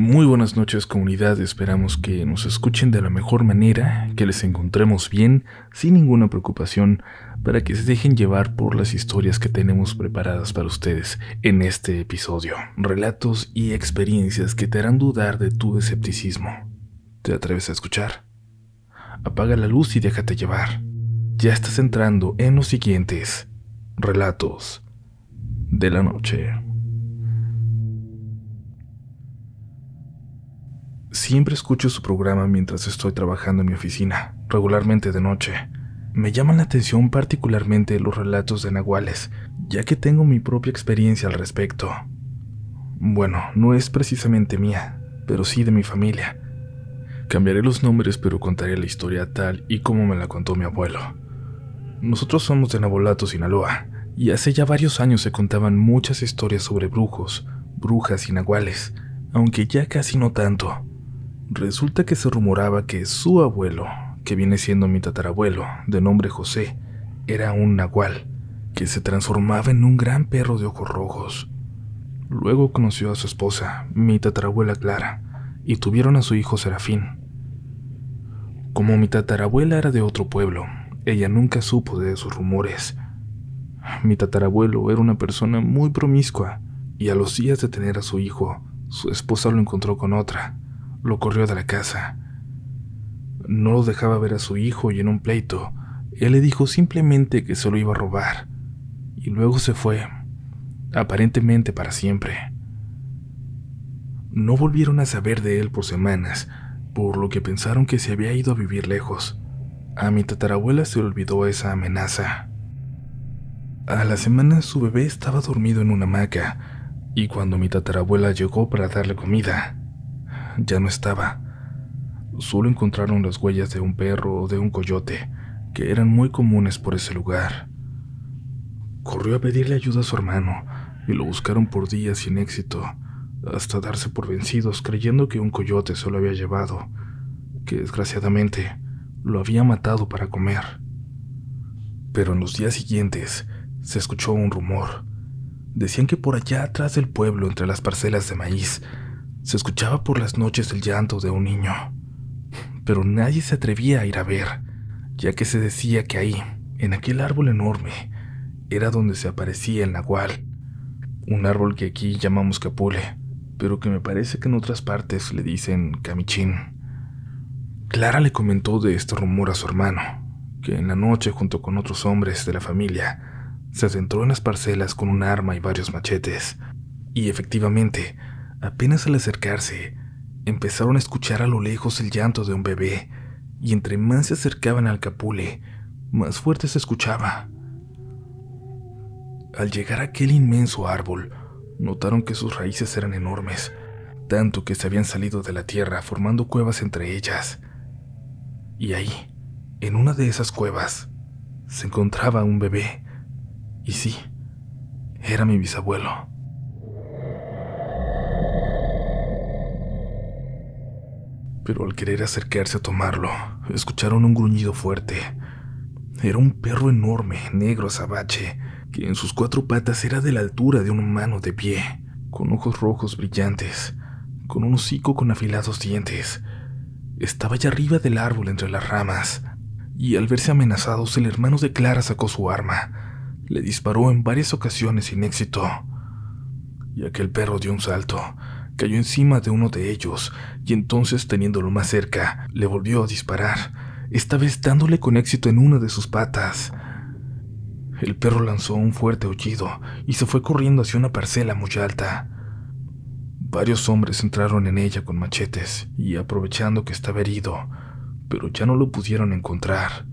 Muy buenas noches comunidad, esperamos que nos escuchen de la mejor manera, que les encontremos bien, sin ninguna preocupación, para que se dejen llevar por las historias que tenemos preparadas para ustedes en este episodio. Relatos y experiencias que te harán dudar de tu escepticismo. ¿Te atreves a escuchar? Apaga la luz y déjate llevar. Ya estás entrando en los siguientes relatos de la noche. Siempre escucho su programa mientras estoy trabajando en mi oficina, regularmente de noche. Me llaman la atención particularmente los relatos de nahuales, ya que tengo mi propia experiencia al respecto. Bueno, no es precisamente mía, pero sí de mi familia. Cambiaré los nombres, pero contaré la historia tal y como me la contó mi abuelo. Nosotros somos de Nabolato, Sinaloa, y hace ya varios años se contaban muchas historias sobre brujos, brujas y nahuales, aunque ya casi no tanto. Resulta que se rumoraba que su abuelo, que viene siendo mi tatarabuelo, de nombre José, era un nahual, que se transformaba en un gran perro de ojos rojos. Luego conoció a su esposa, mi tatarabuela Clara, y tuvieron a su hijo Serafín. Como mi tatarabuela era de otro pueblo, ella nunca supo de esos rumores. Mi tatarabuelo era una persona muy promiscua, y a los días de tener a su hijo, su esposa lo encontró con otra, lo corrió de la casa. No lo dejaba ver a su hijo y en un pleito, él le dijo simplemente que se lo iba a robar. Y luego se fue, aparentemente para siempre. No volvieron a saber de él por semanas, por lo que pensaron que se había ido a vivir lejos. A mi tatarabuela se olvidó esa amenaza. A la semana su bebé estaba dormido en una hamaca, y cuando mi tatarabuela llegó para darle comida, ya no estaba. Solo encontraron las huellas de un perro o de un coyote, que eran muy comunes por ese lugar. Corrió a pedirle ayuda a su hermano y lo buscaron por días sin éxito, hasta darse por vencidos creyendo que un coyote se lo había llevado, que desgraciadamente lo había matado para comer. Pero en los días siguientes se escuchó un rumor. Decían que por allá atrás del pueblo, entre las parcelas de maíz, se escuchaba por las noches el llanto de un niño, pero nadie se atrevía a ir a ver, ya que se decía que ahí, en aquel árbol enorme, era donde se aparecía el nahual, un árbol que aquí llamamos capule, pero que me parece que en otras partes le dicen camichín. Clara le comentó de este rumor a su hermano, que en la noche junto con otros hombres de la familia se adentró en las parcelas con un arma y varios machetes, y efectivamente Apenas al acercarse, empezaron a escuchar a lo lejos el llanto de un bebé, y entre más se acercaban al capule, más fuerte se escuchaba. Al llegar a aquel inmenso árbol, notaron que sus raíces eran enormes, tanto que se habían salido de la tierra formando cuevas entre ellas. Y ahí, en una de esas cuevas, se encontraba un bebé. Y sí, era mi bisabuelo. Pero al querer acercarse a tomarlo, escucharon un gruñido fuerte. Era un perro enorme, negro azabache, que en sus cuatro patas era de la altura de un humano de pie, con ojos rojos brillantes, con un hocico con afilados dientes. Estaba allá arriba del árbol entre las ramas, y al verse amenazados, el hermano de Clara sacó su arma. Le disparó en varias ocasiones sin éxito, y aquel perro dio un salto, cayó encima de uno de ellos y entonces teniéndolo más cerca, le volvió a disparar, esta vez dándole con éxito en una de sus patas. El perro lanzó un fuerte aullido y se fue corriendo hacia una parcela muy alta. Varios hombres entraron en ella con machetes y aprovechando que estaba herido, pero ya no lo pudieron encontrar.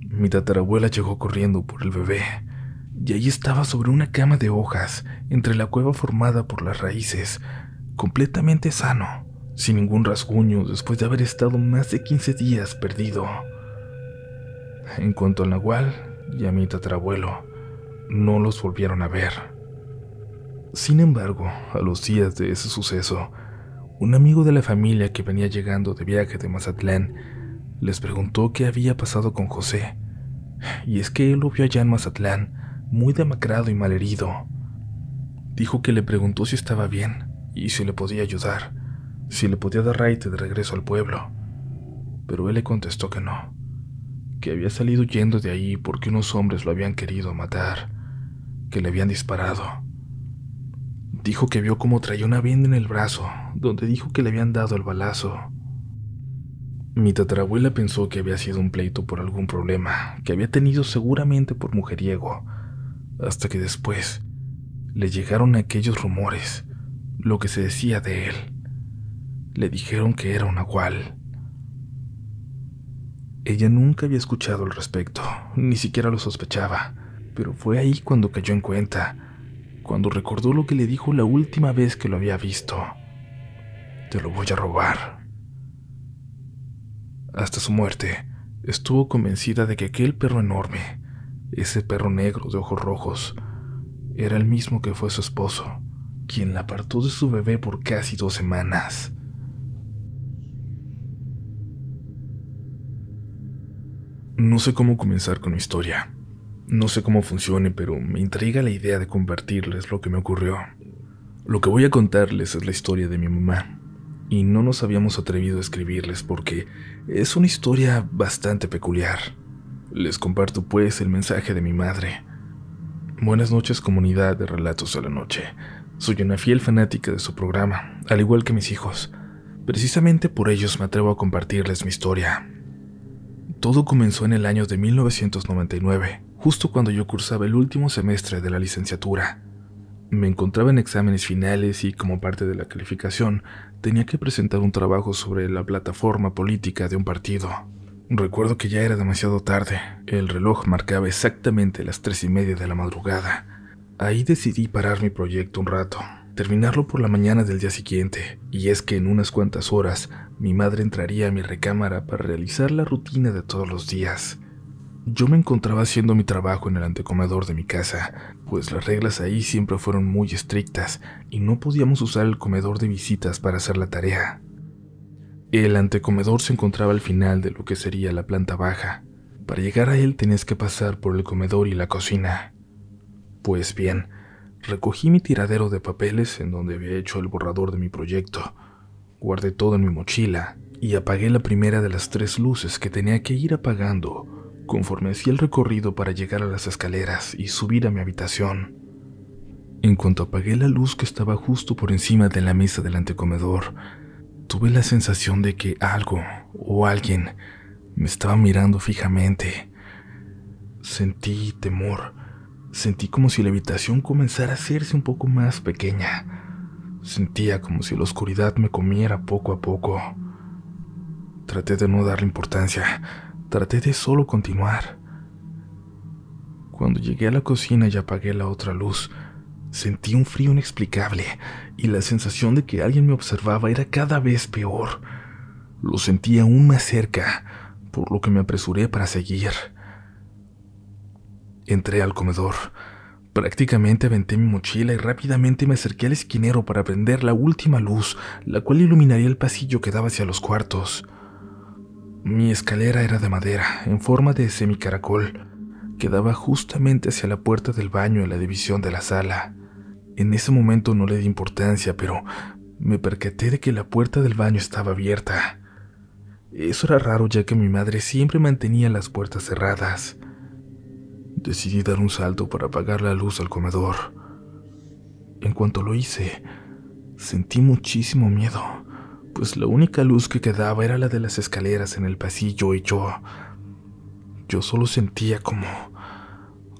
Mi tatarabuela llegó corriendo por el bebé, y allí estaba sobre una cama de hojas, entre la cueva formada por las raíces, completamente sano, sin ningún rasguño después de haber estado más de 15 días perdido. En cuanto al Nahual y a mi tatarabuelo, no los volvieron a ver. Sin embargo, a los días de ese suceso, un amigo de la familia que venía llegando de viaje de Mazatlán les preguntó qué había pasado con José. Y es que él lo vio allá en Mazatlán, muy demacrado y malherido. Dijo que le preguntó si estaba bien, y si le podía ayudar, si le podía dar raite de regreso al pueblo. Pero él le contestó que no, que había salido huyendo de ahí porque unos hombres lo habían querido matar, que le habían disparado. Dijo que vio cómo traía una venda en el brazo, donde dijo que le habían dado el balazo. Mi tatarabuela pensó que había sido un pleito por algún problema, que había tenido seguramente por mujeriego, hasta que después le llegaron aquellos rumores, lo que se decía de él. Le dijeron que era un nahual. Ella nunca había escuchado al respecto, ni siquiera lo sospechaba, pero fue ahí cuando cayó en cuenta, cuando recordó lo que le dijo la última vez que lo había visto. Te lo voy a robar. Hasta su muerte, estuvo convencida de que aquel perro enorme, ese perro negro de ojos rojos, era el mismo que fue su esposo, quien la apartó de su bebé por casi dos semanas. No sé cómo comenzar con mi historia. No sé cómo funcione, pero me intriga la idea de compartirles lo que me ocurrió. Lo que voy a contarles es la historia de mi mamá, y no nos habíamos atrevido a escribirles porque es una historia bastante peculiar. Les comparto pues el mensaje de mi madre. Buenas noches comunidad de Relatos de la Noche. Soy una fiel fanática de su programa, al igual que mis hijos. Precisamente por ellos me atrevo a compartirles mi historia. Todo comenzó en el año de 1999, justo cuando yo cursaba el último semestre de la licenciatura. Me encontraba en exámenes finales y como parte de la calificación tenía que presentar un trabajo sobre la plataforma política de un partido. Recuerdo que ya era demasiado tarde, el reloj marcaba exactamente las tres y media de la madrugada. Ahí decidí parar mi proyecto un rato, terminarlo por la mañana del día siguiente, y es que en unas cuantas horas mi madre entraría a mi recámara para realizar la rutina de todos los días. Yo me encontraba haciendo mi trabajo en el antecomedor de mi casa, pues las reglas ahí siempre fueron muy estrictas y no podíamos usar el comedor de visitas para hacer la tarea. El antecomedor se encontraba al final de lo que sería la planta baja. Para llegar a él tenías que pasar por el comedor y la cocina. Pues bien, recogí mi tiradero de papeles en donde había hecho el borrador de mi proyecto, guardé todo en mi mochila y apagué la primera de las tres luces que tenía que ir apagando conforme hacía el recorrido para llegar a las escaleras y subir a mi habitación. En cuanto apagué la luz que estaba justo por encima de la mesa del antecomedor, tuve la sensación de que algo o alguien me estaba mirando fijamente. Sentí temor, sentí como si la habitación comenzara a hacerse un poco más pequeña. Sentía como si la oscuridad me comiera poco a poco. Traté de no darle importancia, Traté de solo continuar. Cuando llegué a la cocina y apagué la otra luz, sentí un frío inexplicable y la sensación de que alguien me observaba era cada vez peor. Lo sentí aún más cerca, por lo que me apresuré para seguir. Entré al comedor. Prácticamente aventé mi mochila y rápidamente me acerqué al esquinero para prender la última luz, la cual iluminaría el pasillo que daba hacia los cuartos. Mi escalera era de madera, en forma de semicaracol, que daba justamente hacia la puerta del baño en la división de la sala. En ese momento no le di importancia, pero me percaté de que la puerta del baño estaba abierta. Eso era raro ya que mi madre siempre mantenía las puertas cerradas. Decidí dar un salto para apagar la luz al comedor. En cuanto lo hice, sentí muchísimo miedo pues la única luz que quedaba era la de las escaleras en el pasillo y yo... Yo solo sentía como...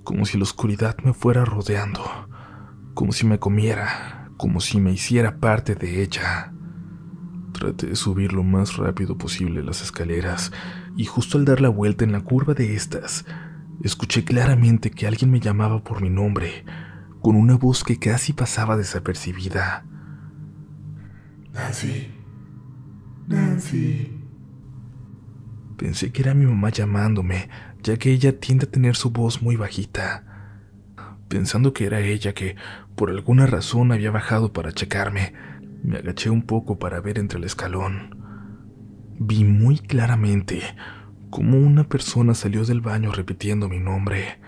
como si la oscuridad me fuera rodeando, como si me comiera, como si me hiciera parte de ella. Traté de subir lo más rápido posible las escaleras y justo al dar la vuelta en la curva de estas, escuché claramente que alguien me llamaba por mi nombre, con una voz que casi pasaba desapercibida. Nancy. Nancy. Pensé que era mi mamá llamándome, ya que ella tiende a tener su voz muy bajita. Pensando que era ella que, por alguna razón, había bajado para checarme, me agaché un poco para ver entre el escalón. Vi muy claramente cómo una persona salió del baño repitiendo mi nombre.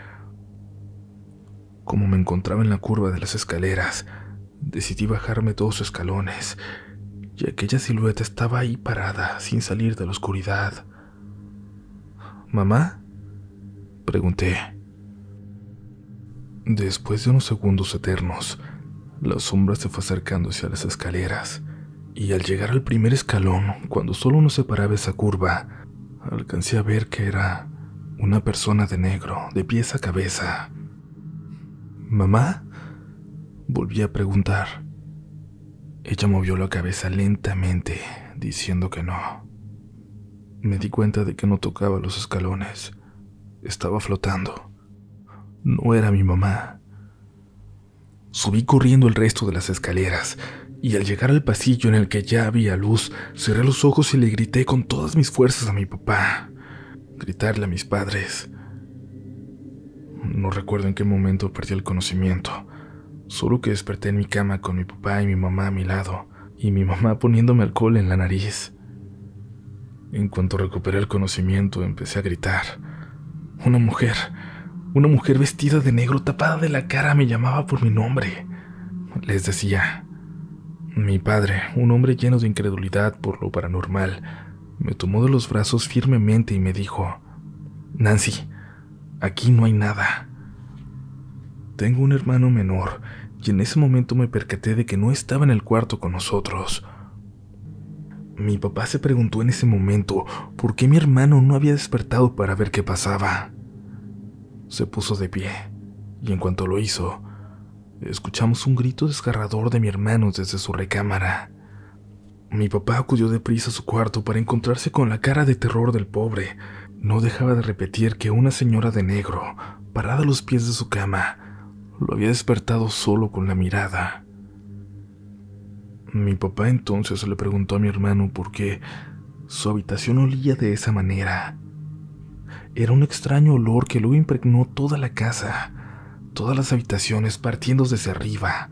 Como me encontraba en la curva de las escaleras, decidí bajarme dos escalones, y aquella silueta estaba ahí parada, sin salir de la oscuridad. ¿Mamá? Pregunté. Después de unos segundos eternos, la sombra se fue acercando hacia las escaleras, y al llegar al primer escalón, cuando solo nos separaba esa curva, alcancé a ver que era una persona de negro, de pies a cabeza. ¿Mamá? Volví a preguntar. Ella movió la cabeza lentamente, diciendo que no. Me di cuenta de que no tocaba los escalones. Estaba flotando. No era mi mamá. Subí corriendo el resto de las escaleras, y al llegar al pasillo en el que ya había luz, cerré los ojos y le grité con todas mis fuerzas a mi papá. Gritarle a mis padres. No recuerdo en qué momento perdí el conocimiento, solo que desperté en mi cama con mi papá y mi mamá a mi lado, y mi mamá poniéndome alcohol en la nariz. En cuanto recuperé el conocimiento, empecé a gritar. Una mujer, una mujer vestida de negro tapada de la cara me llamaba por mi nombre. Les decía, mi padre, un hombre lleno de incredulidad por lo paranormal, me tomó de los brazos firmemente y me dijo, Nancy, aquí no hay nada. Tengo un hermano menor y en ese momento me percaté de que no estaba en el cuarto con nosotros. Mi papá se preguntó en ese momento por qué mi hermano no había despertado para ver qué pasaba. Se puso de pie y en cuanto lo hizo, escuchamos un grito desgarrador de mi hermano desde su recámara. Mi papá acudió deprisa a su cuarto para encontrarse con la cara de terror del pobre. No dejaba de repetir que una señora de negro, parada a los pies de su cama, lo había despertado solo con la mirada. Mi papá entonces le preguntó a mi hermano por qué su habitación olía de esa manera. Era un extraño olor que luego impregnó toda la casa, todas las habitaciones partiendo desde arriba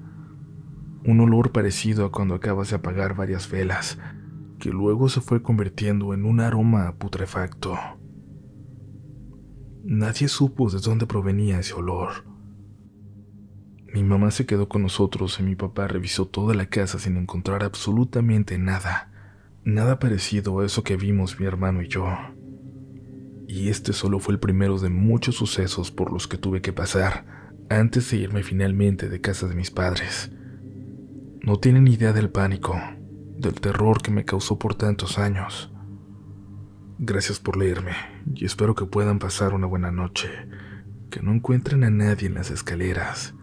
un olor parecido a cuando acabas de apagar varias velas, que luego se fue convirtiendo en un aroma putrefacto. Nadie supo de dónde provenía ese olor. Mi mamá se quedó con nosotros y mi papá revisó toda la casa sin encontrar absolutamente nada, nada parecido a eso que vimos mi hermano y yo. Y este solo fue el primero de muchos sucesos por los que tuve que pasar antes de irme finalmente de casa de mis padres. No tienen idea del pánico, del terror que me causó por tantos años. Gracias por leerme y espero que puedan pasar una buena noche, que no encuentren a nadie en las escaleras,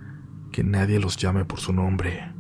que nadie los llame por su nombre.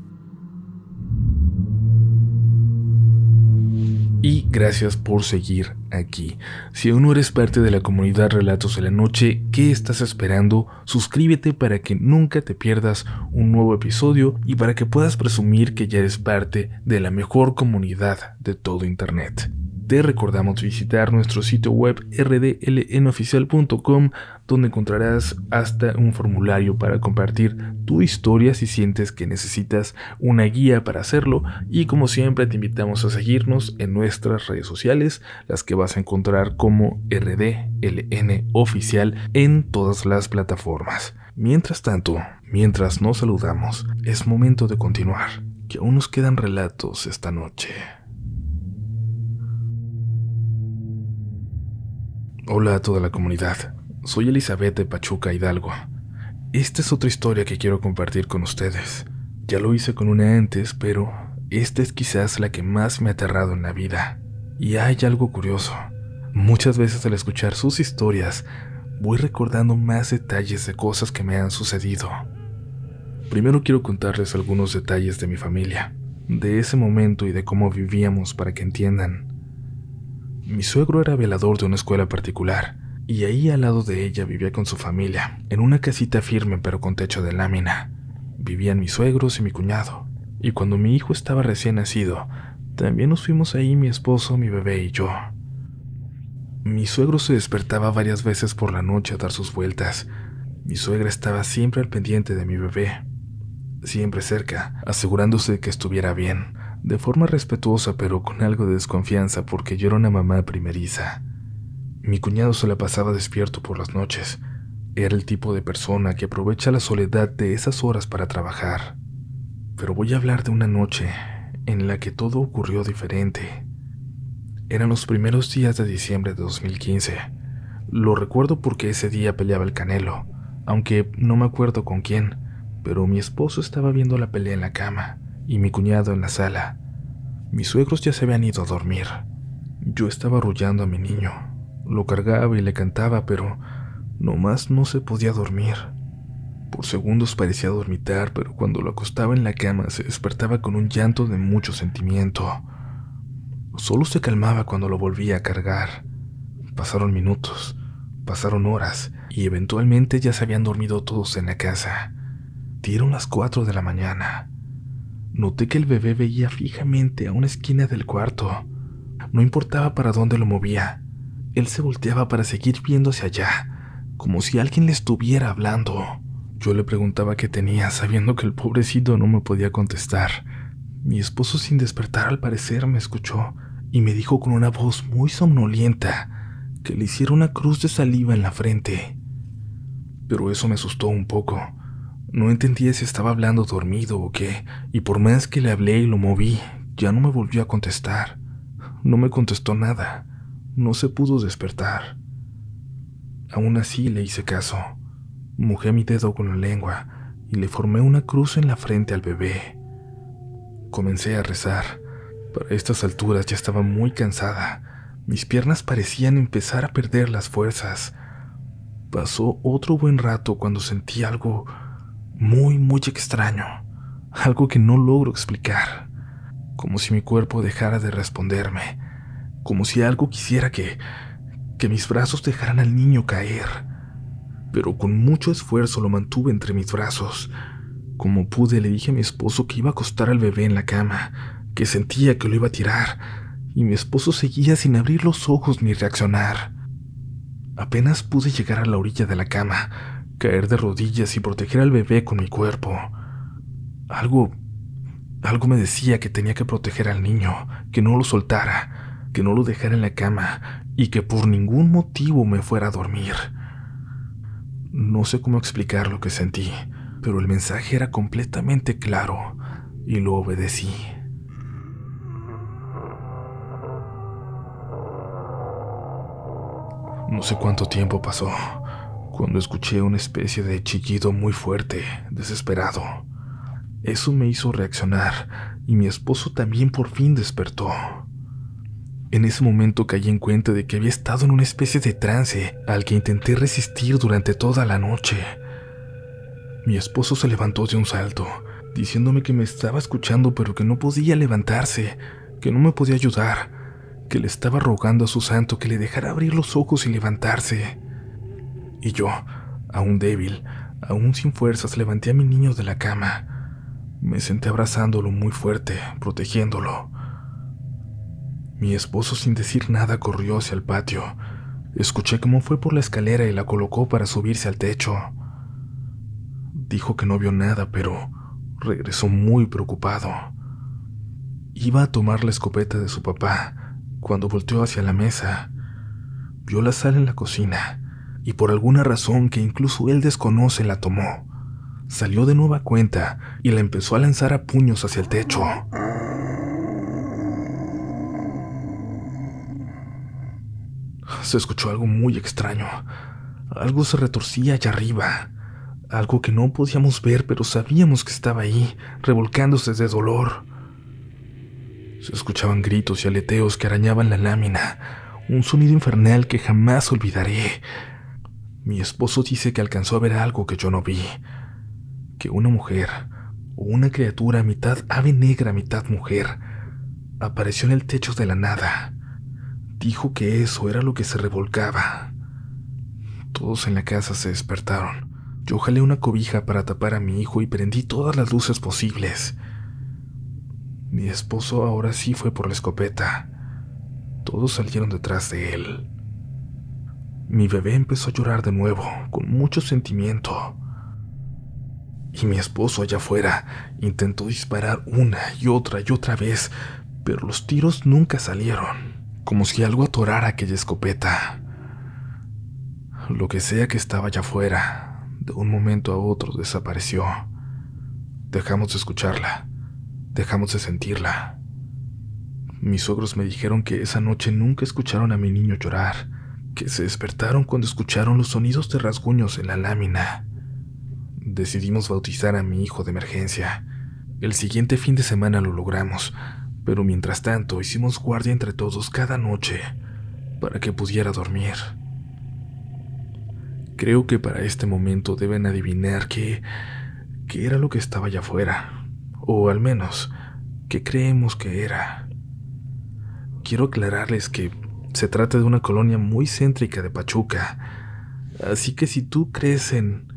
Y gracias por seguir aquí. Si aún no eres parte de la comunidad Relatos de la Noche, ¿qué estás esperando? Suscríbete para que nunca te pierdas un nuevo episodio y para que puedas presumir que ya eres parte de la mejor comunidad de todo Internet te recordamos visitar nuestro sitio web rdlnoficial.com donde encontrarás hasta un formulario para compartir tu historia si sientes que necesitas una guía para hacerlo y como siempre te invitamos a seguirnos en nuestras redes sociales, las que vas a encontrar como RDLN oficial en todas las plataformas. Mientras tanto, mientras nos saludamos, es momento de continuar, que aún nos quedan relatos esta noche. Hola a toda la comunidad. Soy Elizabeth de Pachuca Hidalgo. Esta es otra historia que quiero compartir con ustedes. Ya lo hice con una antes, pero esta es quizás la que más me ha aterrado en la vida. Y hay algo curioso. Muchas veces al escuchar sus historias, voy recordando más detalles de cosas que me han sucedido. Primero quiero contarles algunos detalles de mi familia, de ese momento y de cómo vivíamos para que entiendan. Mi suegro era velador de una escuela particular, y ahí al lado de ella vivía con su familia, en una casita firme pero con techo de lámina. Vivían mis suegros y mi cuñado, y cuando mi hijo estaba recién nacido, también nos fuimos ahí mi esposo, mi bebé y yo. Mi suegro se despertaba varias veces por la noche a dar sus vueltas. Mi suegra estaba siempre al pendiente de mi bebé, siempre cerca, asegurándose de que estuviera bien, de forma respetuosa pero con algo de desconfianza porque yo era una mamá primeriza. Mi cuñado se la pasaba despierto por las noches. Era el tipo de persona que aprovecha la soledad de esas horas para trabajar. pero voy a hablar de una noche en la que todo ocurrió diferente. Eran los primeros días de diciembre de 2015. Lo recuerdo porque ese día peleaba el Canelo, aunque no me acuerdo con quién, pero mi esposo estaba viendo la pelea en la cama y mi cuñado en la sala. Mis suegros ya se habían ido a dormir. Yo estaba arrullando a mi niño. Lo cargaba y le cantaba, pero nomás no se podía dormir. Por segundos parecía dormitar, pero cuando lo acostaba en la cama se despertaba con un llanto de mucho sentimiento. Solo se calmaba cuando lo volvía a cargar. Pasaron minutos, pasaron horas, y eventualmente ya se habían dormido todos en la casa. Dieron las cuatro de la mañana. Noté que el bebé veía fijamente a una esquina del cuarto. No importaba para dónde lo movía. Él se volteaba para seguir viendo hacia allá, como si alguien le estuviera hablando. Yo le preguntaba qué tenía, sabiendo que el pobrecito no me podía contestar. Mi esposo sin despertar al parecer me escuchó y me dijo con una voz muy somnolienta que le hiciera una cruz de saliva en la frente. Pero eso me asustó un poco. No entendía si estaba hablando dormido o qué, y por más que le hablé y lo moví, ya no me volvió a contestar. No me contestó nada. No se pudo despertar. Aún así le hice caso. Mojé mi dedo con la lengua y le formé una cruz en la frente al bebé. Comencé a rezar. Para estas alturas ya estaba muy cansada. Mis piernas parecían empezar a perder las fuerzas. Pasó otro buen rato cuando sentí algo muy, muy extraño. Algo que no logro explicar. Como si mi cuerpo dejara de responderme. Como si algo quisiera que... que mis brazos dejaran al niño caer. Pero con mucho esfuerzo lo mantuve entre mis brazos como pude le dije a mi esposo que iba a acostar al bebé en la cama, que sentía que lo iba a tirar, y mi esposo seguía sin abrir los ojos ni reaccionar. Apenas pude llegar a la orilla de la cama, caer de rodillas y proteger al bebé con mi cuerpo. Algo... algo me decía que tenía que proteger al niño, que no lo soltara, que no lo dejara en la cama y que por ningún motivo me fuera a dormir. No sé cómo explicar lo que sentí pero el mensaje era completamente claro y lo obedecí. No sé cuánto tiempo pasó cuando escuché una especie de chillido muy fuerte, desesperado. Eso me hizo reaccionar y mi esposo también por fin despertó. En ese momento caí en cuenta de que había estado en una especie de trance al que intenté resistir durante toda la noche. Mi esposo se levantó de un salto, diciéndome que me estaba escuchando pero que no podía levantarse, que no me podía ayudar, que le estaba rogando a su santo que le dejara abrir los ojos y levantarse. Y yo, aún débil, aún sin fuerzas, levanté a mi niño de la cama. Me senté abrazándolo muy fuerte, protegiéndolo. Mi esposo sin decir nada corrió hacia el patio. Escuché cómo fue por la escalera y la colocó para subirse al techo. Dijo que no vio nada, pero regresó muy preocupado. Iba a tomar la escopeta de su papá cuando volteó hacia la mesa. Vio la sal en la cocina y por alguna razón que incluso él desconoce la tomó. Salió de nueva cuenta y la empezó a lanzar a puños hacia el techo. Se escuchó algo muy extraño. Algo se retorcía allá arriba algo que no podíamos ver, pero sabíamos que estaba ahí, revolcándose de dolor. Se escuchaban gritos y aleteos que arañaban la lámina, un sonido infernal que jamás olvidaré. Mi esposo dice que alcanzó a ver algo que yo no vi, que una mujer, o una criatura mitad ave negra, mitad mujer, apareció en el techo de la nada. Dijo que eso era lo que se revolcaba. Todos en la casa se despertaron. Yo jalé una cobija para tapar a mi hijo y prendí todas las luces posibles. Mi esposo ahora sí fue por la escopeta. Todos salieron detrás de él. Mi bebé empezó a llorar de nuevo, con mucho sentimiento. Y mi esposo allá afuera intentó disparar una y otra y otra vez, pero los tiros nunca salieron, como si algo atorara aquella escopeta. Lo que sea que estaba allá afuera, de un momento a otro desapareció. Dejamos de escucharla, dejamos de sentirla. Mis suegros me dijeron que esa noche nunca escucharon a mi niño llorar, que se despertaron cuando escucharon los sonidos de rasguños en la lámina. Decidimos bautizar a mi hijo de emergencia. El siguiente fin de semana lo logramos, pero mientras tanto hicimos guardia entre todos cada noche para que pudiera dormir. Creo que para este momento deben adivinar que qué era lo que estaba allá afuera, o al menos que creemos que era. Quiero aclararles que se trata de una colonia muy céntrica de Pachuca, así que si tú crees en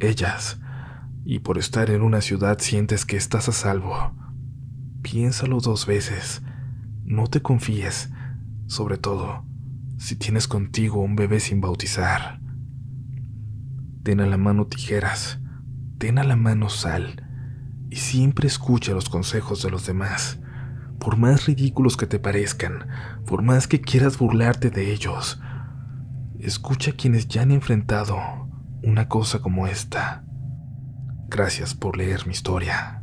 ellas y por estar en una ciudad sientes que estás a salvo, piénsalo dos veces, no te confíes, sobre todo si tienes contigo un bebé sin bautizar. Ten a la mano tijeras, ten a la mano sal y siempre escucha los consejos de los demás, por más ridículos que te parezcan, por más que quieras burlarte de ellos. Escucha a quienes ya han enfrentado una cosa como esta. Gracias por leer mi historia.